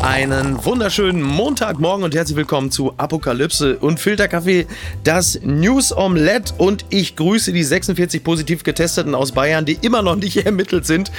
Einen wunderschönen Montagmorgen und herzlich willkommen zu Apokalypse und Filterkaffee, das News Omelette. Und ich grüße die 46 positiv Getesteten aus Bayern, die immer noch nicht ermittelt sind.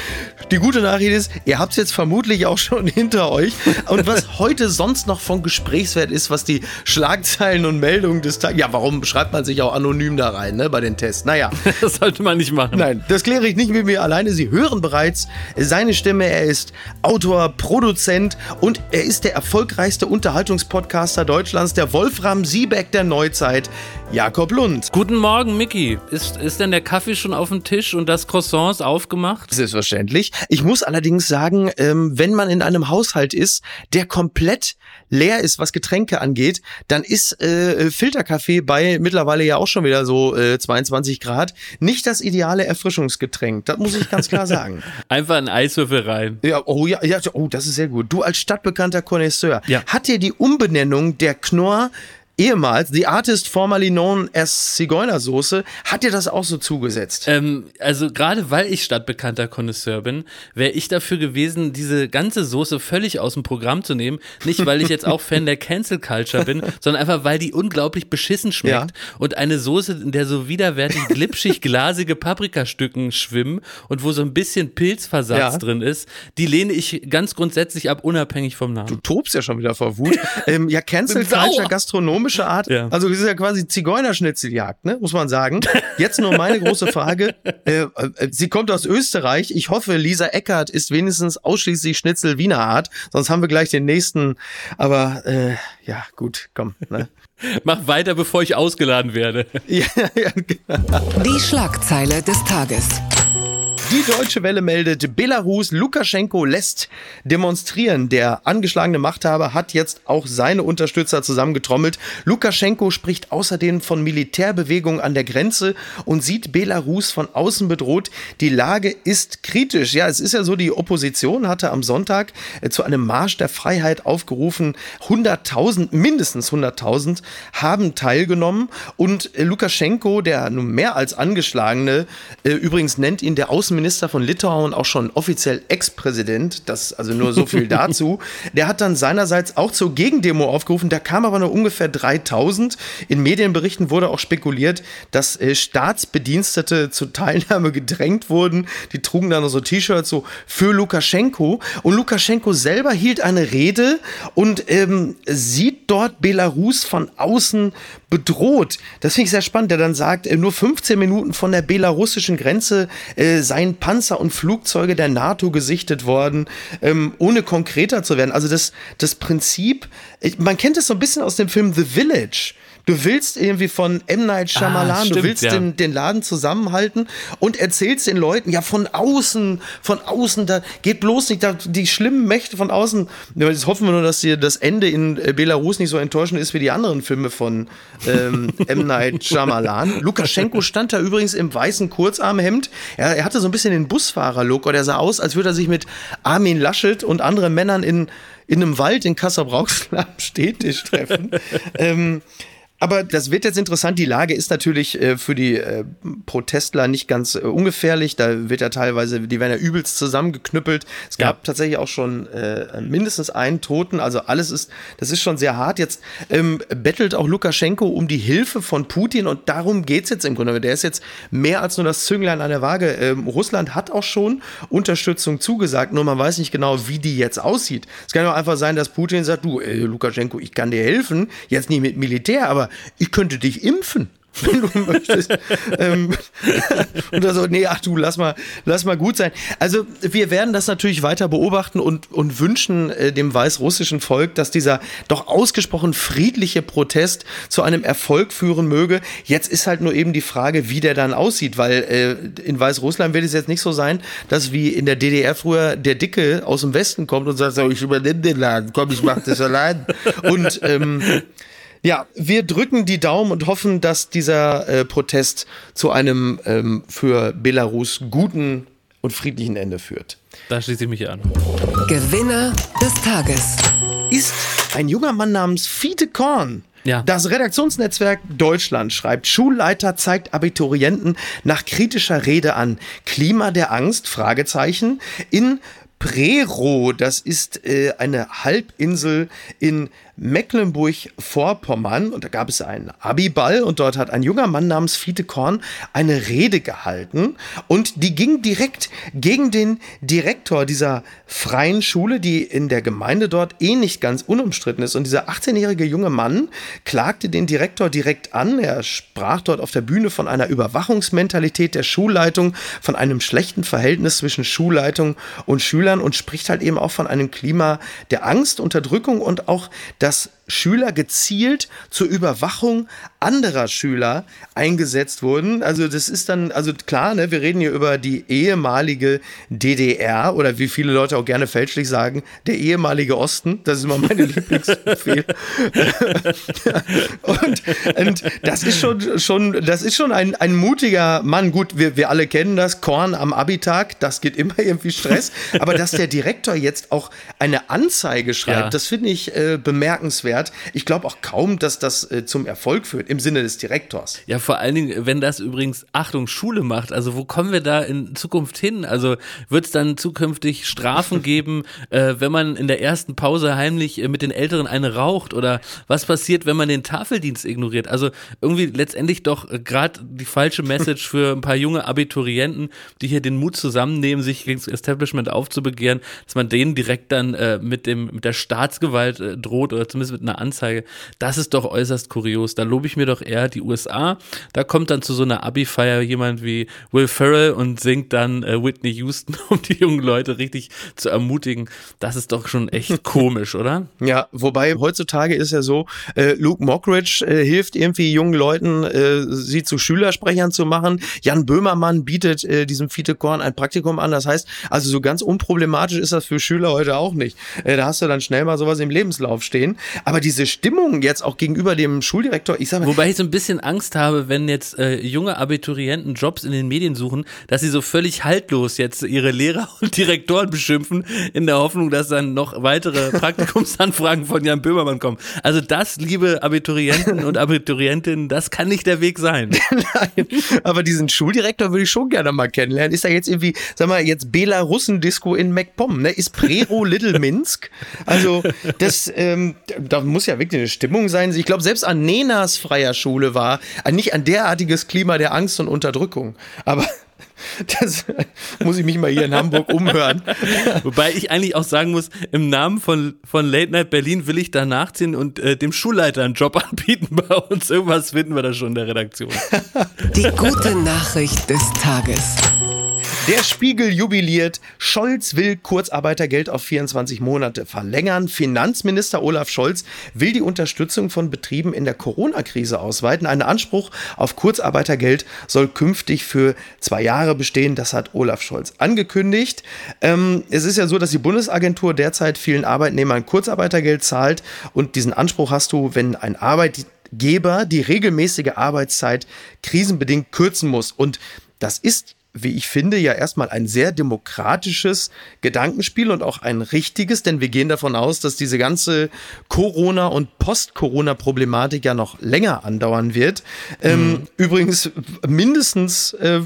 Die gute Nachricht ist, ihr habt es jetzt vermutlich auch schon hinter euch. Und was heute sonst noch von Gesprächswert ist, was die Schlagzeilen und Meldungen des Tages. Ja, warum schreibt man sich auch anonym da rein, ne, bei den Tests? Naja. Das sollte man nicht machen. Nein, das kläre ich nicht mit mir alleine. Sie hören bereits seine Stimme. Er ist Autor, Produzent und er ist der erfolgreichste Unterhaltungspodcaster Deutschlands, der Wolfram Siebeck der Neuzeit, Jakob Lund. Guten Morgen, Mickey. Ist, ist denn der Kaffee schon auf dem Tisch und das Croissant ist aufgemacht? Selbstverständlich. Ich muss allerdings sagen, ähm, wenn man in einem Haushalt ist, der komplett leer ist, was Getränke angeht, dann ist äh, Filterkaffee bei mittlerweile ja auch schon wieder so äh, 22 Grad nicht das ideale Erfrischungsgetränk. Das muss ich ganz klar sagen. Einfach ein Eiswürfel rein. Ja, oh ja, ja, oh, das ist sehr gut. Du als stadtbekannter Connoisseur, ja. hat dir die Umbenennung der Knorr ehemals, the artist formerly known as Zigeunersoße, hat dir das auch so zugesetzt? Ähm, also gerade weil ich stadtbekannter Connoisseur bin, wäre ich dafür gewesen, diese ganze Soße völlig aus dem Programm zu nehmen. Nicht, weil ich jetzt auch Fan der Cancel Culture bin, sondern einfach, weil die unglaublich beschissen schmeckt. Ja. Und eine Soße, in der so widerwärtig glitschig glasige Paprikastücken schwimmen und wo so ein bisschen Pilzversatz ja. drin ist, die lehne ich ganz grundsätzlich ab, unabhängig vom Namen. Du tobst ja schon wieder vor Wut. ähm, ja, Cancel Culture gastronomisch komische Art. Ja. Also es ist ja quasi Zigeunerschnitzeljagd, ne? muss man sagen. Jetzt nur meine große Frage. Äh, äh, sie kommt aus Österreich. Ich hoffe, Lisa Eckert ist wenigstens ausschließlich Schnitzel Wiener Art. Sonst haben wir gleich den nächsten. Aber äh, ja, gut, komm. Ne? Mach weiter, bevor ich ausgeladen werde. ja, ja, genau. Die Schlagzeile des Tages. Die Deutsche Welle meldet, Belarus, Lukaschenko lässt demonstrieren. Der angeschlagene Machthaber hat jetzt auch seine Unterstützer zusammengetrommelt. Lukaschenko spricht außerdem von Militärbewegungen an der Grenze und sieht Belarus von außen bedroht. Die Lage ist kritisch. Ja, es ist ja so, die Opposition hatte am Sonntag äh, zu einem Marsch der Freiheit aufgerufen. 100.000, mindestens 100.000 haben teilgenommen und äh, Lukaschenko, der nun mehr als angeschlagene, äh, übrigens nennt ihn der Außenminister Außenminister von Litauen, auch schon offiziell Ex-Präsident, das also nur so viel dazu, der hat dann seinerseits auch zur Gegendemo aufgerufen, da kam aber nur ungefähr 3000. In Medienberichten wurde auch spekuliert, dass äh, Staatsbedienstete zur Teilnahme gedrängt wurden. Die trugen dann so T-Shirts so für Lukaschenko und Lukaschenko selber hielt eine Rede und ähm, sieht dort Belarus von außen bedroht. Das finde ich sehr spannend, der dann sagt, äh, nur 15 Minuten von der belarussischen Grenze äh, seien seien Panzer und Flugzeuge der NATO gesichtet worden, ähm, ohne konkreter zu werden. Also das, das Prinzip, man kennt es so ein bisschen aus dem Film The Village. Du willst irgendwie von M. Night Shyamalan, ah, stimmt, du willst ja. den, den Laden zusammenhalten und erzählst den Leuten, ja, von außen, von außen, da geht bloß nicht, da, die schlimmen Mächte von außen. Jetzt hoffen wir nur, dass dir das Ende in äh, Belarus nicht so enttäuschend ist wie die anderen Filme von ähm, M. Night Shyamalan. Lukaschenko stand da übrigens im weißen Kurzarmhemd. Er, er hatte so ein bisschen den Busfahrer-Look oder er sah aus, als würde er sich mit Armin Laschet und anderen Männern in in einem Wald in Kassel-Brauxel am Städtisch treffen. ähm, aber das wird jetzt interessant. Die Lage ist natürlich äh, für die äh, Protestler nicht ganz äh, ungefährlich. Da wird ja teilweise, die werden ja übelst zusammengeknüppelt. Es gab ja. tatsächlich auch schon äh, mindestens einen Toten. Also alles ist, das ist schon sehr hart. Jetzt ähm, bettelt auch Lukaschenko um die Hilfe von Putin und darum geht's jetzt im Grunde. Der ist jetzt mehr als nur das Zünglein an der Waage. Ähm, Russland hat auch schon Unterstützung zugesagt, nur man weiß nicht genau, wie die jetzt aussieht. Es kann ja auch einfach sein, dass Putin sagt, du, äh, Lukaschenko, ich kann dir helfen, jetzt nicht mit Militär, aber ich könnte dich impfen wenn du möchtest. ähm, oder so, nee, ach du, lass mal, lass mal gut sein. Also wir werden das natürlich weiter beobachten und, und wünschen äh, dem weißrussischen Volk, dass dieser doch ausgesprochen friedliche Protest zu einem Erfolg führen möge. Jetzt ist halt nur eben die Frage, wie der dann aussieht, weil äh, in Weißrussland wird es jetzt nicht so sein, dass wie in der DDR früher der Dicke aus dem Westen kommt und sagt, so, ich übernehme den Laden, komm, ich mach das allein. Und ähm, ja, wir drücken die Daumen und hoffen, dass dieser äh, Protest zu einem ähm, für Belarus guten und friedlichen Ende führt. Da schließe ich mich an. Gewinner des Tages ist ein junger Mann namens Fiete Korn. Ja. Das Redaktionsnetzwerk Deutschland schreibt, Schulleiter zeigt Abiturienten nach kritischer Rede an. Klima der Angst? Fragezeichen. In Prero, das ist äh, eine Halbinsel in Mecklenburg-Vorpommern. Und da gab es einen Abiball und dort hat ein junger Mann namens Fiete Korn eine Rede gehalten. Und die ging direkt gegen den Direktor dieser freien Schule, die in der Gemeinde dort eh nicht ganz unumstritten ist. Und dieser 18-jährige junge Mann klagte den Direktor direkt an. Er sprach dort auf der Bühne von einer Überwachungsmentalität der Schulleitung, von einem schlechten Verhältnis zwischen Schulleitung und Schülern und spricht halt eben auch von einem Klima der Angst, Unterdrückung und auch dass Schüler gezielt zur Überwachung anderer Schüler eingesetzt wurden. Also das ist dann, also klar, ne, wir reden hier über die ehemalige DDR oder wie viele Leute auch gerne fälschlich sagen, der ehemalige Osten. Das ist immer meine Lieblingsbefehl. und, und das ist schon, schon, das ist schon ein, ein mutiger Mann. Gut, wir, wir alle kennen das, Korn am Abitag, das geht immer irgendwie Stress. Aber dass der Direktor jetzt auch eine Anzeige schreibt, ja. das finde ich äh, bemerkenswert. Ich glaube auch kaum, dass das äh, zum Erfolg führt im Sinne des Direktors. Ja, vor allen Dingen, wenn das übrigens Achtung Schule macht, also wo kommen wir da in Zukunft hin? Also wird es dann zukünftig Strafen geben, äh, wenn man in der ersten Pause heimlich äh, mit den Älteren eine raucht oder was passiert, wenn man den Tafeldienst ignoriert? Also irgendwie letztendlich doch äh, gerade die falsche Message für ein paar junge Abiturienten, die hier den Mut zusammennehmen, sich gegen das Establishment aufzubegehren, dass man denen direkt dann äh, mit dem mit der Staatsgewalt äh, droht oder zumindest mit einer Anzeige. Das ist doch äußerst kurios. Da lobe ich mir doch eher die USA. Da kommt dann zu so einer Abi-Feier jemand wie Will Ferrell und singt dann äh, Whitney Houston, um die jungen Leute richtig zu ermutigen. Das ist doch schon echt komisch, oder? Ja, wobei heutzutage ist ja so, äh, Luke Mockridge äh, hilft irgendwie jungen Leuten, äh, sie zu Schülersprechern zu machen. Jan Böhmermann bietet äh, diesem Fiete Korn ein Praktikum an. Das heißt, also so ganz unproblematisch ist das für Schüler heute auch nicht. Äh, da hast du dann schnell mal sowas im Lebenslauf stehen. Aber diese Stimmung jetzt auch gegenüber dem Schuldirektor, ich sag mal, Wobei ich so ein bisschen Angst habe, wenn jetzt äh, junge Abiturienten Jobs in den Medien suchen, dass sie so völlig haltlos jetzt ihre Lehrer und Direktoren beschimpfen, in der Hoffnung, dass dann noch weitere Praktikumsanfragen von Jan Böhmermann kommen. Also das, liebe Abiturienten und Abiturientinnen, das kann nicht der Weg sein. Nein, aber diesen Schuldirektor würde ich schon gerne mal kennenlernen. Ist da jetzt irgendwie, sag mal, jetzt Belarussen-Disco in MacPom, ne? Ist Prero Little Minsk? Also das, ähm, da muss ja wirklich eine Stimmung sein. Ich glaube, selbst an Nenas freier Schule war, ein nicht ein derartiges Klima der Angst und Unterdrückung. Aber das muss ich mich mal hier in Hamburg umhören. Wobei ich eigentlich auch sagen muss, im Namen von, von Late Night Berlin will ich da nachziehen und äh, dem Schulleiter einen Job anbieten bei uns. Irgendwas finden wir da schon in der Redaktion. Die gute Nachricht des Tages. Der Spiegel jubiliert. Scholz will Kurzarbeitergeld auf 24 Monate verlängern. Finanzminister Olaf Scholz will die Unterstützung von Betrieben in der Corona-Krise ausweiten. Ein Anspruch auf Kurzarbeitergeld soll künftig für zwei Jahre bestehen. Das hat Olaf Scholz angekündigt. Ähm, es ist ja so, dass die Bundesagentur derzeit vielen Arbeitnehmern Kurzarbeitergeld zahlt. Und diesen Anspruch hast du, wenn ein Arbeitgeber die regelmäßige Arbeitszeit krisenbedingt kürzen muss. Und das ist wie ich finde, ja erstmal ein sehr demokratisches Gedankenspiel und auch ein richtiges, denn wir gehen davon aus, dass diese ganze Corona- und Post-Corona-Problematik ja noch länger andauern wird. Ähm, mhm. Übrigens mindestens äh,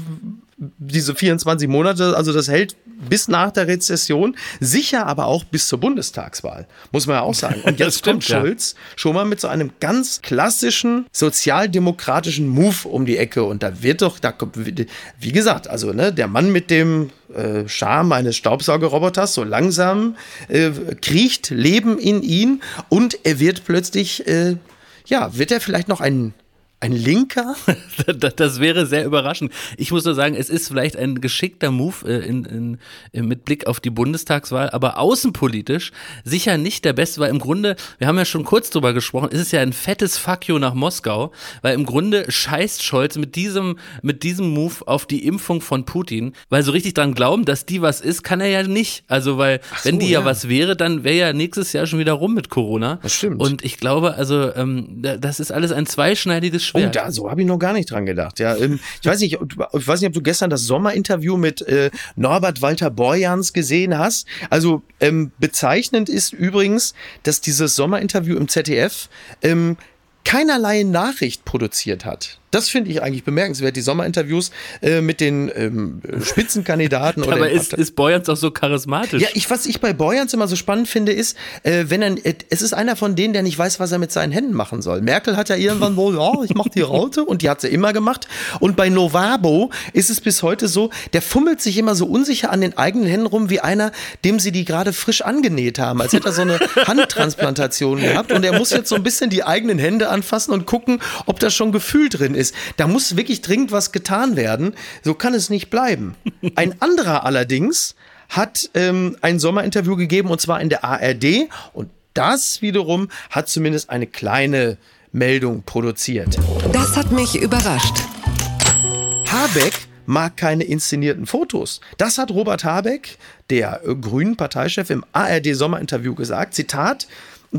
diese 24 Monate, also das hält bis nach der Rezession, sicher aber auch bis zur Bundestagswahl, muss man ja auch sagen. Und jetzt stimmt, kommt Scholz ja. schon mal mit so einem ganz klassischen sozialdemokratischen Move um die Ecke und da wird doch, da kommt, wie gesagt, also ne, der Mann mit dem äh, Charme eines Staubsaugerroboters so langsam äh, kriecht Leben in ihn und er wird plötzlich, äh, ja, wird er vielleicht noch ein ein Linker? das wäre sehr überraschend. Ich muss nur sagen, es ist vielleicht ein geschickter Move äh, in, in, in, mit Blick auf die Bundestagswahl, aber außenpolitisch sicher nicht der beste, weil im Grunde, wir haben ja schon kurz drüber gesprochen, ist es ja ein fettes Fuck you nach Moskau, weil im Grunde scheißt Scholz mit diesem, mit diesem Move auf die Impfung von Putin, weil so richtig dran glauben, dass die was ist, kann er ja nicht. Also, weil, so, wenn die ja, ja was wäre, dann wäre ja nächstes Jahr schon wieder rum mit Corona. Das stimmt. Und ich glaube, also, ähm, das ist alles ein zweischneidiges Schwert schwer. Oh, da, so habe ich noch gar nicht dran gedacht. Ja, ähm, ich weiß nicht, ich weiß nicht, ob du gestern das Sommerinterview mit äh, Norbert Walter Borjans gesehen hast. Also ähm, bezeichnend ist übrigens, dass dieses Sommerinterview im ZDF ähm, keinerlei Nachricht produziert hat. Das finde ich eigentlich bemerkenswert, die Sommerinterviews äh, mit den ähm, Spitzenkandidaten. Aber ist, ist Boyans auch so charismatisch? Ja, ich, was ich bei Boyans immer so spannend finde, ist, äh, wenn er, äh, es ist einer von denen, der nicht weiß, was er mit seinen Händen machen soll. Merkel hat ja irgendwann wohl, ja, ich mache die Raute und die hat sie immer gemacht. Und bei Novabo ist es bis heute so, der fummelt sich immer so unsicher an den eigenen Händen rum, wie einer, dem sie die gerade frisch angenäht haben, als hätte er so eine Handtransplantation gehabt und er muss jetzt so ein bisschen die eigenen Hände anfassen und gucken, ob da schon Gefühl drin ist. Da muss wirklich dringend was getan werden. So kann es nicht bleiben. Ein anderer allerdings hat ähm, ein Sommerinterview gegeben und zwar in der ARD und das wiederum hat zumindest eine kleine Meldung produziert. Das hat mich überrascht. Habeck mag keine inszenierten Fotos. Das hat Robert Habeck, der grünen Parteichef, im ARD-Sommerinterview gesagt. Zitat,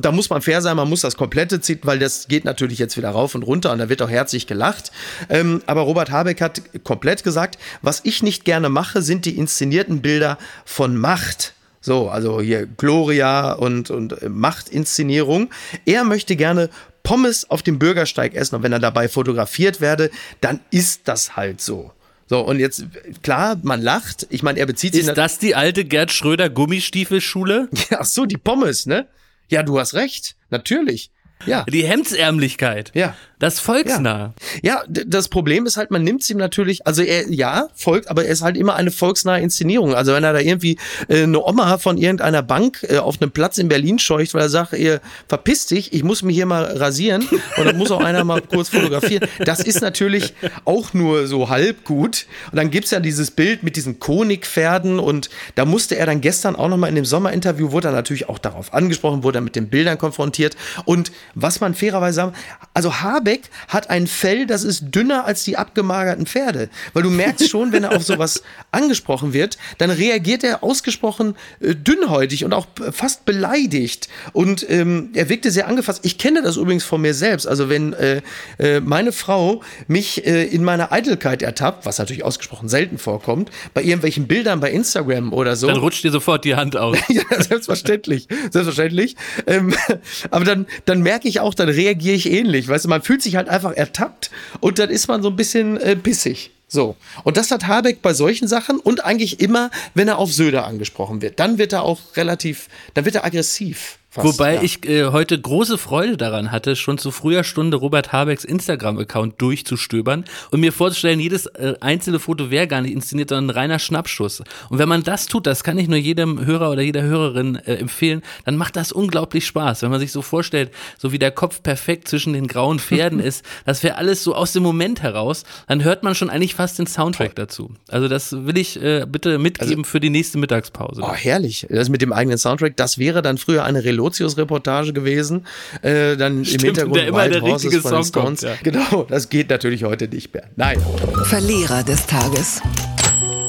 da muss man fair sein, man muss das komplette ziehen, weil das geht natürlich jetzt wieder rauf und runter und da wird auch herzlich gelacht. Ähm, aber Robert Habeck hat komplett gesagt, was ich nicht gerne mache, sind die inszenierten Bilder von Macht. So, also hier Gloria und, und äh, Machtinszenierung. Er möchte gerne Pommes auf dem Bürgersteig essen und wenn er dabei fotografiert werde, dann ist das halt so. So, und jetzt, klar, man lacht. Ich meine, er bezieht sich. Ist das die alte Gerd Schröder Gummistiefelschule? Ja, ach so, die Pommes, ne? Ja, du hast recht. Natürlich. Ja. Die Hemdsärmlichkeit. Ja. Das volksnah. Ja, ja das Problem ist halt, man nimmt es ihm natürlich, also er, ja, folgt, aber er ist halt immer eine volksnahe Inszenierung. Also wenn er da irgendwie äh, eine Oma von irgendeiner Bank äh, auf einem Platz in Berlin scheucht, weil er sagt, ihr verpisst dich, ich muss mich hier mal rasieren und dann muss auch einer mal kurz fotografieren. Das ist natürlich auch nur so halb gut. Und dann gibt's ja dieses Bild mit diesen Konigpferden und da musste er dann gestern auch nochmal in dem Sommerinterview, wurde er natürlich auch darauf angesprochen, wurde er mit den Bildern konfrontiert. Und was man fairerweise sagen, also Habeck hat ein Fell, das ist dünner als die abgemagerten Pferde. Weil du merkst schon, wenn er auf sowas angesprochen wird, dann reagiert er ausgesprochen äh, dünnhäutig und auch fast beleidigt. Und ähm, er wirkte sehr angefasst. Ich kenne das übrigens von mir selbst. Also wenn äh, äh, meine Frau mich äh, in meiner Eitelkeit ertappt, was natürlich ausgesprochen selten vorkommt, bei irgendwelchen Bildern bei Instagram oder so. Dann rutscht dir sofort die Hand aus. ja, selbstverständlich. Selbstverständlich. Ähm, aber dann, dann merke ich auch, dann reagiere ich ähnlich. Weißt du, man fühlt sich halt einfach ertappt und dann ist man so ein bisschen äh, bissig. So. Und das hat Habeck bei solchen Sachen und eigentlich immer, wenn er auf Söder angesprochen wird. Dann wird er auch relativ, dann wird er aggressiv. Fast, Wobei ja. ich äh, heute große Freude daran hatte, schon zu früher Stunde Robert Habecks Instagram-Account durchzustöbern und mir vorzustellen, jedes äh, einzelne Foto wäre gar nicht inszeniert, sondern ein reiner Schnappschuss. Und wenn man das tut, das kann ich nur jedem Hörer oder jeder Hörerin äh, empfehlen, dann macht das unglaublich Spaß. Wenn man sich so vorstellt, so wie der Kopf perfekt zwischen den grauen Pferden ist, das wäre alles so aus dem Moment heraus, dann hört man schon eigentlich fast den Soundtrack Toll. dazu. Also das will ich äh, bitte mitgeben also, für die nächste Mittagspause. Oh, herrlich. Das mit dem eigenen Soundtrack, das wäre dann früher eine Reload Lotius-Reportage gewesen. Äh, dann Stimmt, im Hintergrund der immer der richtige Song Stones. Kommt, ja. Genau, das geht natürlich heute nicht mehr. Nein. Verlierer des Tages.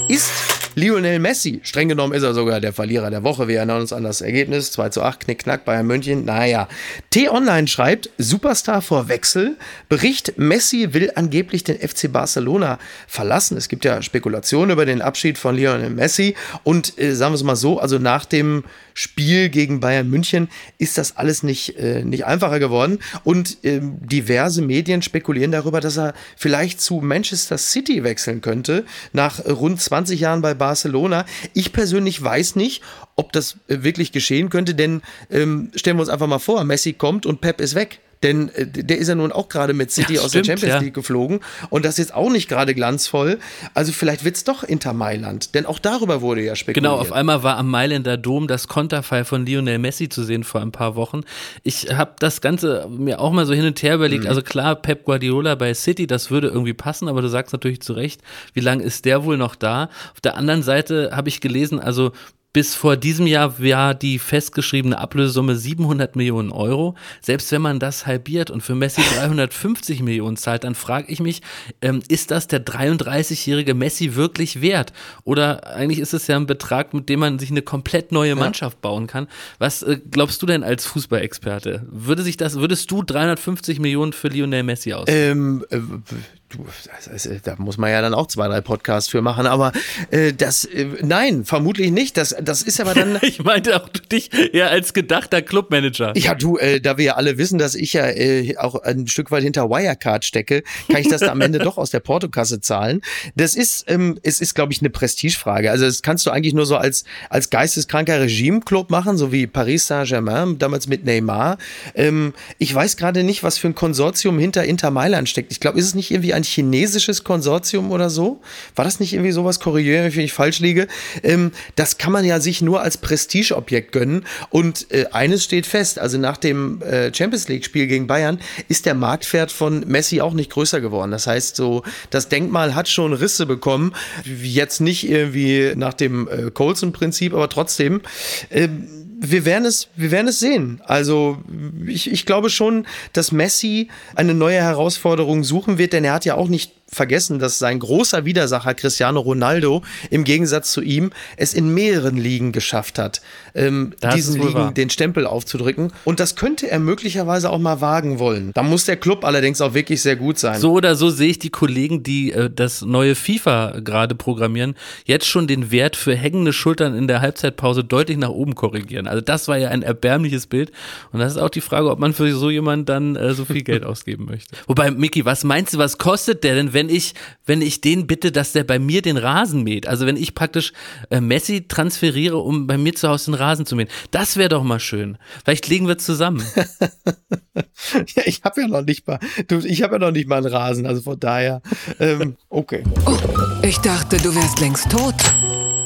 Ist Lionel Messi, streng genommen ist er sogar der Verlierer der Woche. Wir erinnern uns an das Ergebnis. 2 zu 8, Knickknack, Bayern München. Naja. T-Online schreibt, Superstar vor Wechsel. Bericht, Messi will angeblich den FC Barcelona verlassen. Es gibt ja Spekulationen über den Abschied von Lionel Messi. Und äh, sagen wir es mal so, also nach dem Spiel gegen Bayern München ist das alles nicht, äh, nicht einfacher geworden. Und äh, diverse Medien spekulieren darüber, dass er vielleicht zu Manchester City wechseln könnte, nach rund 20 Jahren bei Barcelona. Ich persönlich weiß nicht, ob das äh, wirklich geschehen könnte, denn ähm, stellen wir uns einfach mal vor, Messi kommt und Pep ist weg. Denn äh, der ist ja nun auch gerade mit City ja, aus stimmt, der Champions ja. League geflogen. Und das ist jetzt auch nicht gerade glanzvoll. Also vielleicht wird es doch Inter Mailand. Denn auch darüber wurde ja spekuliert. Genau, auf einmal war am Mailänder Dom das Konterfei von Lionel Messi zu sehen vor ein paar Wochen. Ich habe das Ganze mir auch mal so hin und her überlegt. Mhm. Also klar, Pep Guardiola bei City, das würde irgendwie passen. Aber du sagst natürlich zu Recht, wie lange ist der wohl noch da? Auf der anderen Seite habe ich gelesen, also bis vor diesem Jahr war die festgeschriebene Ablösesumme 700 Millionen Euro. Selbst wenn man das halbiert und für Messi 350 Millionen zahlt, dann frage ich mich, ähm, ist das der 33-jährige Messi wirklich wert? Oder eigentlich ist es ja ein Betrag, mit dem man sich eine komplett neue Mannschaft ja. bauen kann. Was äh, glaubst du denn als Fußballexperte? Würde sich das, würdest du 350 Millionen für Lionel Messi aus? Ähm, äh, Du, ist, da muss man ja dann auch zwei, drei Podcasts für machen, aber äh, das, äh, nein, vermutlich nicht. Das, das ist aber dann. ich meinte auch dich eher als gedachter Clubmanager. Ja, du, äh, da wir ja alle wissen, dass ich ja äh, auch ein Stück weit hinter Wirecard stecke, kann ich das da am Ende doch aus der Portokasse zahlen. Das ist, ähm, es ist, glaube ich, eine Prestigefrage. Also das kannst du eigentlich nur so als, als geisteskranker Regimeclub machen, so wie Paris Saint-Germain, damals mit Neymar. Ähm, ich weiß gerade nicht, was für ein Konsortium hinter Inter Mailand steckt. Ich glaube, ist es nicht irgendwie ein chinesisches Konsortium oder so? War das nicht irgendwie sowas? Korrigiere wenn ich falsch liege. Ähm, das kann man ja sich nur als Prestigeobjekt gönnen. Und äh, eines steht fest, also nach dem äh, Champions League-Spiel gegen Bayern ist der Marktwert von Messi auch nicht größer geworden. Das heißt, so das Denkmal hat schon Risse bekommen. Jetzt nicht irgendwie nach dem äh, Colson-Prinzip, aber trotzdem. Ähm, wir werden es, wir werden es sehen. Also ich, ich glaube schon, dass Messi eine neue Herausforderung suchen wird, denn er hat ja auch nicht vergessen, dass sein großer Widersacher Cristiano Ronaldo im Gegensatz zu ihm es in mehreren Ligen geschafft hat, ähm, diesen Ligen wahr. den Stempel aufzudrücken. Und das könnte er möglicherweise auch mal wagen wollen. Da muss der Club allerdings auch wirklich sehr gut sein. So oder so sehe ich die Kollegen, die äh, das neue FIFA gerade programmieren, jetzt schon den Wert für hängende Schultern in der Halbzeitpause deutlich nach oben korrigieren. Also das war ja ein erbärmliches Bild. Und das ist auch die Frage, ob man für so jemanden dann äh, so viel Geld ausgeben möchte. Wobei, Micky, was meinst du, was kostet der denn, wenn ich, wenn ich den bitte, dass der bei mir den Rasen mäht. Also wenn ich praktisch äh, Messi transferiere, um bei mir zu Hause den Rasen zu mähen. Das wäre doch mal schön. Vielleicht legen wir zusammen. ja, ich habe ja noch nicht mal, du, ich habe ja noch nicht mal einen Rasen, also von daher, ähm, okay. Oh, ich dachte, du wärst längst tot.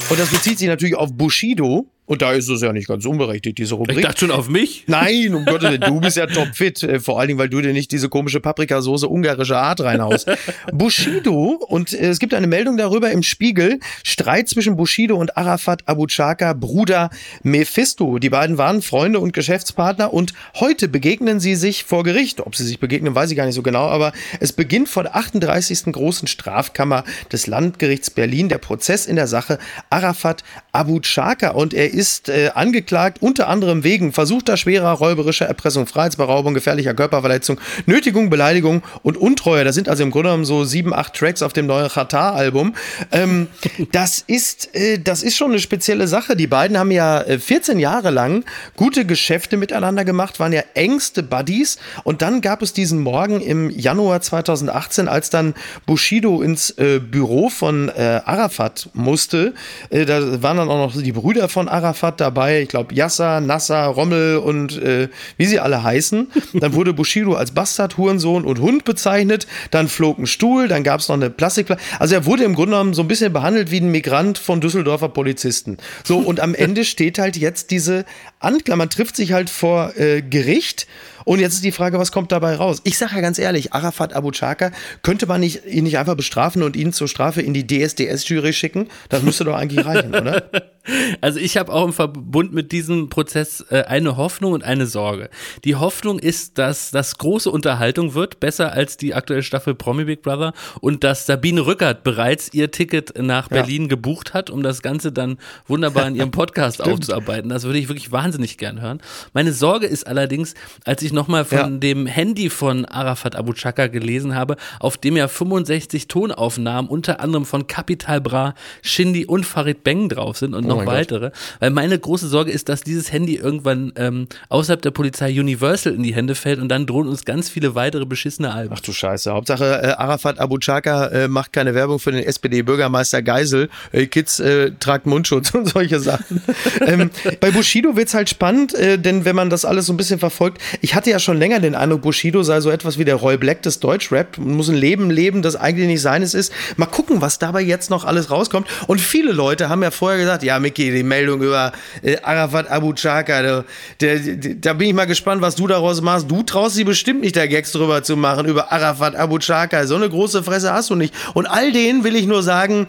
Und das bezieht sich natürlich auf Bushido, und da ist es ja nicht ganz unberechtigt, diese Rubrik. Ich dachte schon auf mich. Nein, um Gottes Willen, du bist ja topfit. Äh, vor allen Dingen, weil du dir nicht diese komische Paprikasauce ungarische Art reinhaust. Bushido, und äh, es gibt eine Meldung darüber im Spiegel, Streit zwischen Bushido und Arafat Abu Chaka, Bruder Mephisto. Die beiden waren Freunde und Geschäftspartner und heute begegnen sie sich vor Gericht. Ob sie sich begegnen, weiß ich gar nicht so genau, aber es beginnt vor der 38. großen Strafkammer des Landgerichts Berlin der Prozess in der Sache Arafat Abu Chaka und er ist äh, angeklagt, unter anderem wegen versuchter schwerer räuberischer Erpressung, Freiheitsberaubung, gefährlicher Körperverletzung, Nötigung, Beleidigung und Untreue. Das sind also im Grunde genommen so sieben, acht Tracks auf dem neuen Qatar-Album. Ähm, das ist, äh, das ist schon eine spezielle Sache. Die beiden haben ja 14 äh, Jahre lang gute Geschäfte miteinander gemacht, waren ja engste Buddies. Und dann gab es diesen Morgen im Januar 2018, als dann Bushido ins äh, Büro von äh, Arafat musste. Da waren dann auch noch die Brüder von Arafat dabei, ich glaube Yasser, Nasser, Rommel und äh, wie sie alle heißen. Dann wurde Bushido als Bastard, Hurensohn und Hund bezeichnet. Dann flog ein Stuhl, dann gab es noch eine Plastikflasche. Also er wurde im Grunde genommen so ein bisschen behandelt wie ein Migrant von Düsseldorfer Polizisten. So, und am Ende steht halt jetzt diese Anklage. Man trifft sich halt vor äh, Gericht und jetzt ist die Frage, was kommt dabei raus? Ich sage ja ganz ehrlich, Arafat Abu Chaka, könnte man nicht, ihn nicht einfach bestrafen und ihn zur Strafe in die DSDS-Jury schicken? Das müsste doch eigentlich reichen, oder? Also ich habe auch im Verbund mit diesem Prozess äh, eine Hoffnung und eine Sorge. Die Hoffnung ist, dass das große Unterhaltung wird, besser als die aktuelle Staffel Promi Big Brother und dass Sabine Rückert bereits ihr Ticket nach Berlin ja. gebucht hat, um das Ganze dann wunderbar in ihrem Podcast aufzuarbeiten. Das würde ich wirklich wahnsinnig gern hören. Meine Sorge ist allerdings, als ich nochmal von ja. dem Handy von Arafat Abu Chaka gelesen habe, auf dem ja 65 Tonaufnahmen unter anderem von Capital Bra, Shindy und Farid Beng drauf sind und noch weitere. Gott. Weil meine große Sorge ist, dass dieses Handy irgendwann ähm, außerhalb der Polizei Universal in die Hände fällt und dann drohen uns ganz viele weitere beschissene Alben. Ach du Scheiße. Hauptsache äh, Arafat Abu Chaka äh, macht keine Werbung für den SPD-Bürgermeister Geisel. Äh, Kids äh, tragt Mundschutz und solche Sachen. ähm, bei Bushido wird es halt spannend, äh, denn wenn man das alles so ein bisschen verfolgt, ich hatte ja schon länger den Eindruck, Bushido sei so etwas wie der Roy Black des Deutschrap, muss ein Leben leben, das eigentlich nicht seines ist. Mal gucken, was dabei jetzt noch alles rauskommt. Und viele Leute haben ja vorher gesagt, ja, Micky, die Meldung über äh, Arafat Abu Chaka, der, der, da bin ich mal gespannt, was du daraus machst. Du traust sie bestimmt nicht, da Gags drüber zu machen, über Arafat Abu Chaka. So eine große Fresse hast du nicht. Und all denen will ich nur sagen,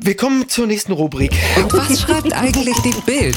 wir kommen zur nächsten Rubrik. Und was schreibt eigentlich die Bild?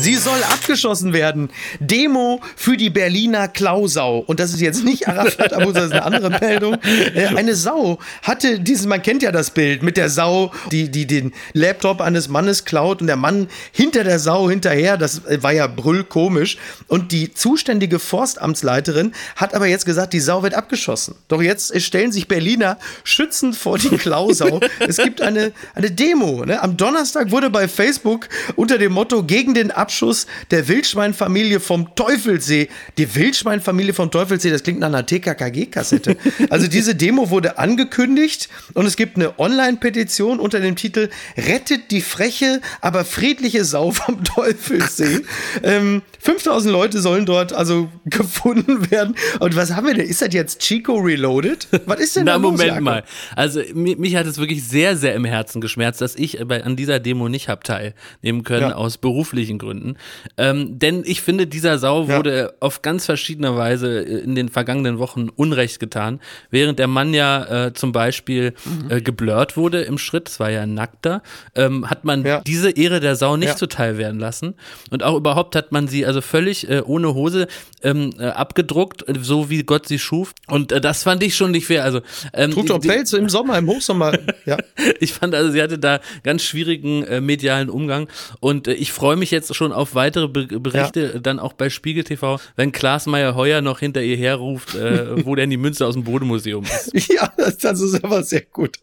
Sie soll abgeschossen werden. Demo für die Berliner Klausau. Und das ist jetzt nicht Arafat Abu, das ist eine andere Meldung. Äh, eine Sau hatte dieses, man kennt ja das Bild mit der Sau, die, die den Laptop eines Mannes klaut und der Mann hinter der Sau hinterher. Das war ja brüllkomisch. Und die zuständige Forstamtsleiterin hat aber jetzt gesagt, die Sau wird abgeschossen. Doch jetzt stellen sich Berliner schützend vor die Klausau. es gibt eine, eine Demo. Ne? Am Donnerstag wurde bei Facebook unter dem Motto gegen den Abschuss der Wildschweinfamilie vom Teufelsee. Die Wildschweinfamilie vom Teufelsee, das klingt nach einer TKKG-Kassette. Also diese Demo wurde angekündigt und es gibt eine Online-Petition unter dem Titel Rettet die freche, aber friedliche Sau vom Teufelsee. ähm, 5000 Leute sollen dort also gefunden werden. Und was haben wir denn? Ist das jetzt Chico Reloaded? Was ist denn Na, da los, Moment Jakob? mal. Also mich, hat es wirklich sehr, sehr im Herzen geschmerzt, dass ich bei, an dieser Demo nicht habe teilnehmen können, Ja. aus beruflichen Gründen. Ähm, denn ich finde, dieser Sau Ja. wurde auf ganz verschiedene Weise äh, in den vergangenen Wochen Unrecht getan. Während der Mann ja äh, zum Beispiel Mhm. äh, geblurrt wurde im Schritt, es war ja ein nackter, ähm, hat man Ja. diese Ehre der Sau nicht zuteil werden lassen. Und auch überhaupt hat man sie also völlig äh, ohne Hose ähm, äh, abgedruckt, äh, so wie Gott sie schuf. Und das fand ich schon nicht fair. Also ähm, Trug doch Pelze im Sommer, im Hochsommer. Ja. ich fand also, sie hatte da ganz schwierigen äh, medialen Umgang und äh, ich freue mich jetzt schon auf weitere Be Berichte, äh, dann auch bei Spiegel TV, wenn Klaas Meyer Heuer noch hinter ihr herruft, äh, wo denn die Münze aus dem Bodemuseum ist. Ja, das, das ist aber sehr gut.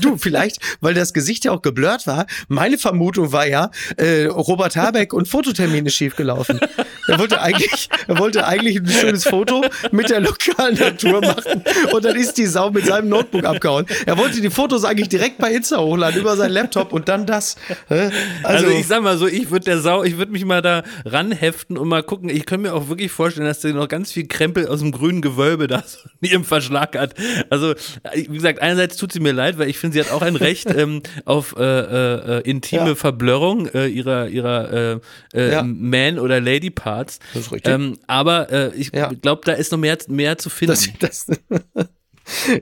Du, vielleicht, weil das Gesicht ja auch geblurrt war, meine Vermutung war ja, äh, Robert Habeck und Fototermine schiefgelaufen. Er wollte eigentlich, er wollte eigentlich ein schönes Foto mit der lokalen Natur machen und dann ist die Sau mit seinem Notebook abgehauen. Er wollte die Fotos eigentlich direkt bei Insta hochladen über seinen Laptop und dann das. Hä? Also, ich sag mal so, ich würde der Sau, ich würde mich mal da ranheften und mal gucken. Ich könnte mir auch wirklich vorstellen, dass der noch ganz viel Krempel aus dem grünen Gewölbe da so in ihrem Verschlag hat. Also, wie gesagt, einerseits tut sie mir leid, weil ich finde, sie hat auch ein Recht ähm, auf äh, äh, äh, intime Ja. Verblörung äh, ihrer, ihrer äh, äh, Ja. Man- oder Lady-Parts. Das ist richtig. Ähm, aber äh, ich Ja. glaube, da ist noch mehr, mehr zu finden. Das, das,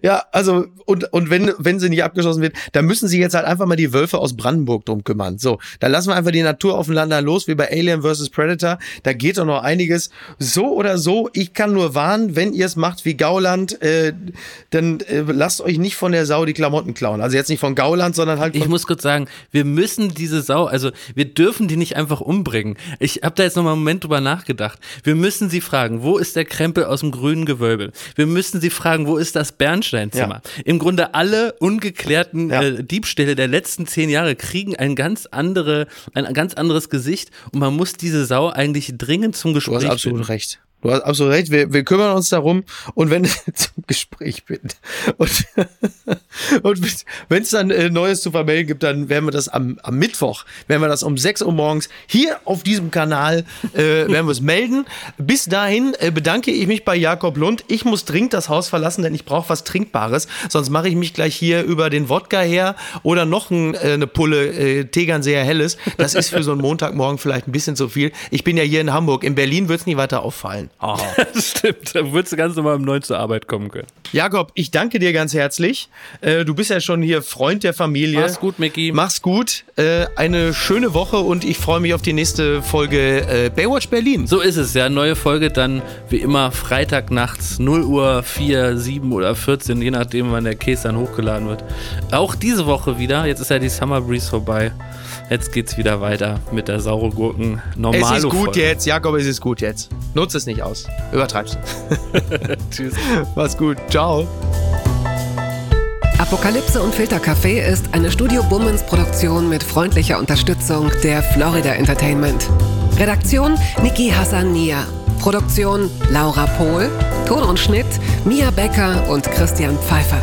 ja, also, und, und wenn, wenn sie nicht abgeschossen wird, dann müssen sie jetzt halt einfach mal die Wölfe aus Brandenburg drum kümmern. So, dann lassen wir einfach die Natur auf dem Land los, wie bei Alien vs. Predator. Da geht doch noch einiges. So oder so, ich kann nur warnen, wenn ihr es macht wie Gauland, äh, dann äh, lasst euch nicht von der Sau die Klamotten klauen. Also jetzt nicht von Gauland, sondern halt Ich von muss kurz sagen, wir müssen diese Sau, also wir dürfen die nicht einfach umbringen. Ich habe da jetzt noch mal einen Moment drüber nachgedacht. Wir müssen sie fragen, wo ist der Krempel aus dem grünen Gewölbe? Wir müssen sie fragen, wo ist das Bernsteinzimmer? Im Grunde alle ungeklärten Ja. äh, Diebstähle der letzten zehn Jahre kriegen ein ganz andere, ein ganz anderes Gesicht und man muss diese Sau eigentlich dringend zum Du hast Gespräch absolut finden. recht. Du hast absolut recht. Wir, wir kümmern uns darum. Und wenn zum Gespräch bin. Und, und wenn es dann äh, Neues zu vermelden gibt, dann werden wir das am, am Mittwoch, werden wir das um 6 Uhr morgens hier auf diesem Kanal, äh, werden wir es melden. Bis dahin äh, bedanke ich mich bei Jakob Lund. Ich muss dringend das Haus verlassen, denn ich brauche was Trinkbares. Sonst mache ich mich gleich hier über den Wodka her oder noch ein, äh, eine Pulle äh, Tegernseer Helles. Das ist für so einen Montagmorgen vielleicht ein bisschen zu viel. Ich bin ja hier in Hamburg. In Berlin wird es nicht weiter auffallen. Ah. Das stimmt, da würdest du ganz normal um neun zur Arbeit kommen können. Jakob, ich danke dir ganz herzlich. Äh, du bist ja schon hier Freund der Familie. Mach's gut, Micky. Mach's gut. Äh, eine schöne Woche und ich freue mich auf die nächste Folge äh, Baywatch Berlin. So ist es, ja. Neue Folge dann wie immer Freitag nachts 0 Uhr 4, 7 oder 14, je nachdem, wann der Case dann hochgeladen wird. Auch diese Woche wieder. Jetzt ist ja die Summer Breeze vorbei. Jetzt geht's wieder weiter mit der saure Gurken Es normalo ist gut jetzt, Jakob, es ist gut jetzt. Nutz es nicht aus. Übertreib's. Tschüss. Mach's gut. Ciao. Apokalypse und Filtercafé ist eine Studio Bummens Produktion mit freundlicher Unterstützung der Florida Entertainment. Redaktion Niki Hassania. Produktion Laura Pohl. Ton und Schnitt Mia Becker und Christian Pfeiffer.